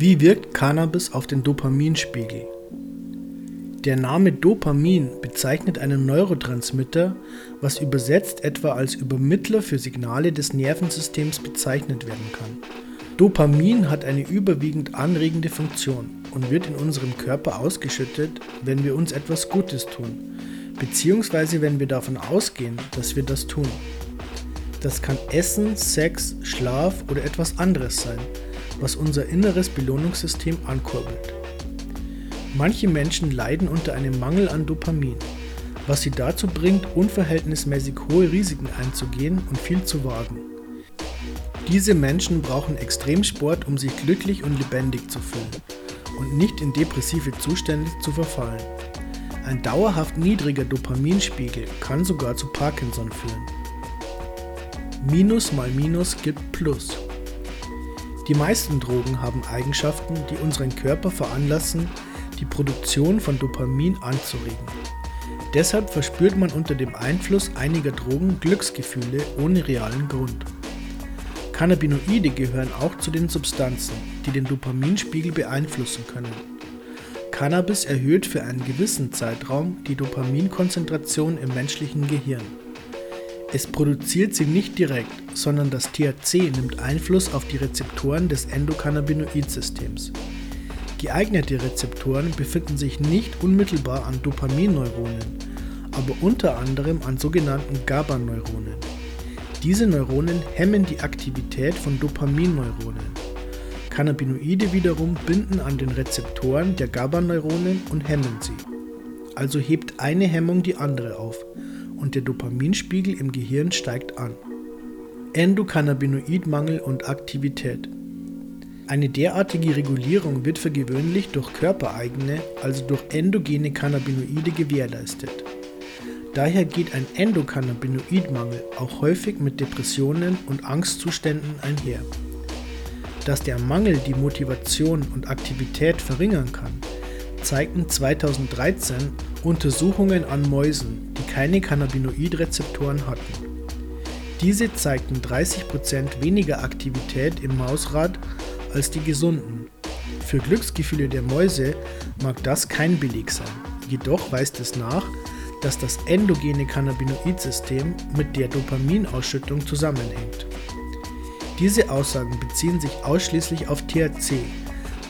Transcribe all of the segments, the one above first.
Wie wirkt Cannabis auf den Dopaminspiegel? Der Name Dopamin bezeichnet einen Neurotransmitter, was übersetzt etwa als Übermittler für Signale des Nervensystems bezeichnet werden kann. Dopamin hat eine überwiegend anregende Funktion und wird in unserem Körper ausgeschüttet, wenn wir uns etwas Gutes tun, beziehungsweise wenn wir davon ausgehen, dass wir das tun. Das kann Essen, Sex, Schlaf oder etwas anderes sein was unser inneres Belohnungssystem ankurbelt. Manche Menschen leiden unter einem Mangel an Dopamin, was sie dazu bringt, unverhältnismäßig hohe Risiken einzugehen und viel zu wagen. Diese Menschen brauchen Extremsport, um sich glücklich und lebendig zu fühlen und nicht in depressive Zustände zu verfallen. Ein dauerhaft niedriger Dopaminspiegel kann sogar zu Parkinson führen. Minus mal Minus gibt Plus. Die meisten Drogen haben Eigenschaften, die unseren Körper veranlassen, die Produktion von Dopamin anzuregen. Deshalb verspürt man unter dem Einfluss einiger Drogen Glücksgefühle ohne realen Grund. Cannabinoide gehören auch zu den Substanzen, die den Dopaminspiegel beeinflussen können. Cannabis erhöht für einen gewissen Zeitraum die Dopaminkonzentration im menschlichen Gehirn. Es produziert sie nicht direkt, sondern das THC nimmt Einfluss auf die Rezeptoren des Endokannabinoid-Systems. Geeignete Rezeptoren befinden sich nicht unmittelbar an Dopaminneuronen, aber unter anderem an sogenannten GABA-Neuronen. Diese Neuronen hemmen die Aktivität von Dopaminneuronen. Cannabinoide wiederum binden an den Rezeptoren der GABA-Neuronen und hemmen sie. Also hebt eine Hemmung die andere auf und der Dopaminspiegel im Gehirn steigt an. Endokannabinoidmangel und Aktivität. Eine derartige Regulierung wird für gewöhnlich durch körpereigene, also durch endogene Cannabinoide gewährleistet. Daher geht ein Endokannabinoidmangel auch häufig mit Depressionen und Angstzuständen einher. Dass der Mangel die Motivation und Aktivität verringern kann, zeigten 2013 Untersuchungen an Mäusen, keine Cannabinoidrezeptoren hatten. Diese zeigten 30% weniger Aktivität im Mausrad als die gesunden. Für Glücksgefühle der Mäuse mag das kein Beleg sein, jedoch weist es nach, dass das endogene Cannabinoid-System mit der Dopaminausschüttung zusammenhängt. Diese Aussagen beziehen sich ausschließlich auf THC,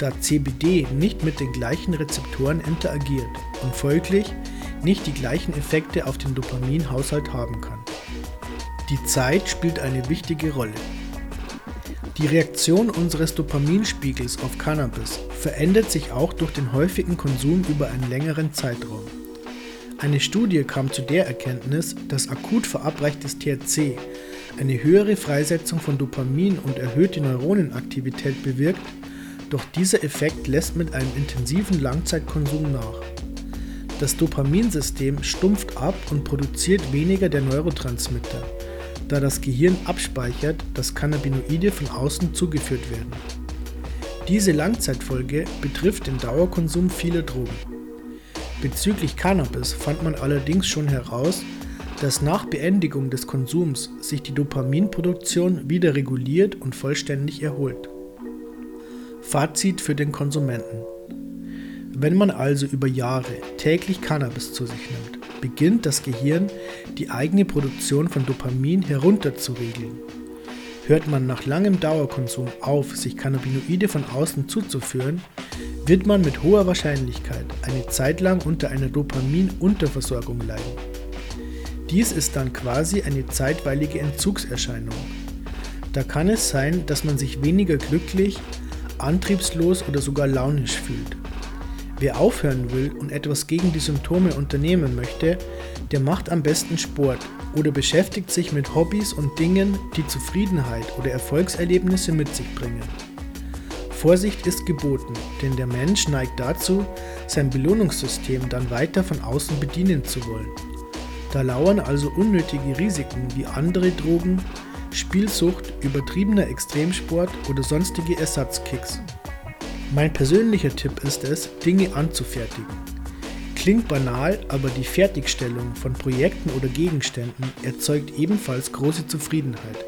da CBD nicht mit den gleichen Rezeptoren interagiert und folglich nicht die gleichen Effekte auf den Dopaminhaushalt haben kann. Die Zeit spielt eine wichtige Rolle. Die Reaktion unseres Dopaminspiegels auf Cannabis verändert sich auch durch den häufigen Konsum über einen längeren Zeitraum. Eine Studie kam zu der Erkenntnis, dass akut verabreichtes THC eine höhere Freisetzung von Dopamin und erhöhte Neuronenaktivität bewirkt doch dieser Effekt lässt mit einem intensiven Langzeitkonsum nach. Das Dopaminsystem stumpft ab und produziert weniger der Neurotransmitter, da das Gehirn abspeichert, dass Cannabinoide von außen zugeführt werden. Diese Langzeitfolge betrifft den Dauerkonsum vieler Drogen. Bezüglich Cannabis fand man allerdings schon heraus, dass nach Beendigung des Konsums sich die Dopaminproduktion wieder reguliert und vollständig erholt. Fazit für den Konsumenten. Wenn man also über Jahre täglich Cannabis zu sich nimmt, beginnt das Gehirn die eigene Produktion von Dopamin herunterzuregeln. Hört man nach langem Dauerkonsum auf, sich Cannabinoide von außen zuzuführen, wird man mit hoher Wahrscheinlichkeit eine Zeit lang unter einer Dopaminunterversorgung leiden. Dies ist dann quasi eine zeitweilige Entzugserscheinung. Da kann es sein, dass man sich weniger glücklich, antriebslos oder sogar launisch fühlt. Wer aufhören will und etwas gegen die Symptome unternehmen möchte, der macht am besten Sport oder beschäftigt sich mit Hobbys und Dingen, die Zufriedenheit oder Erfolgserlebnisse mit sich bringen. Vorsicht ist geboten, denn der Mensch neigt dazu, sein Belohnungssystem dann weiter von außen bedienen zu wollen. Da lauern also unnötige Risiken wie andere Drogen, Spielsucht, übertriebener Extremsport oder sonstige Ersatzkicks. Mein persönlicher Tipp ist es, Dinge anzufertigen. Klingt banal, aber die Fertigstellung von Projekten oder Gegenständen erzeugt ebenfalls große Zufriedenheit.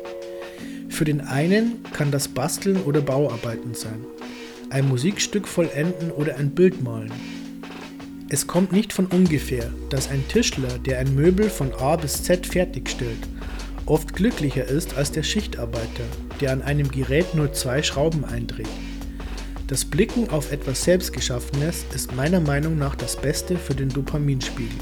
Für den einen kann das Basteln oder Bauarbeiten sein, ein Musikstück vollenden oder ein Bild malen. Es kommt nicht von ungefähr, dass ein Tischler, der ein Möbel von A bis Z fertigstellt, oft glücklicher ist als der Schichtarbeiter, der an einem Gerät nur zwei Schrauben eindreht. Das Blicken auf etwas Selbstgeschaffenes ist meiner Meinung nach das Beste für den Dopaminspiegel.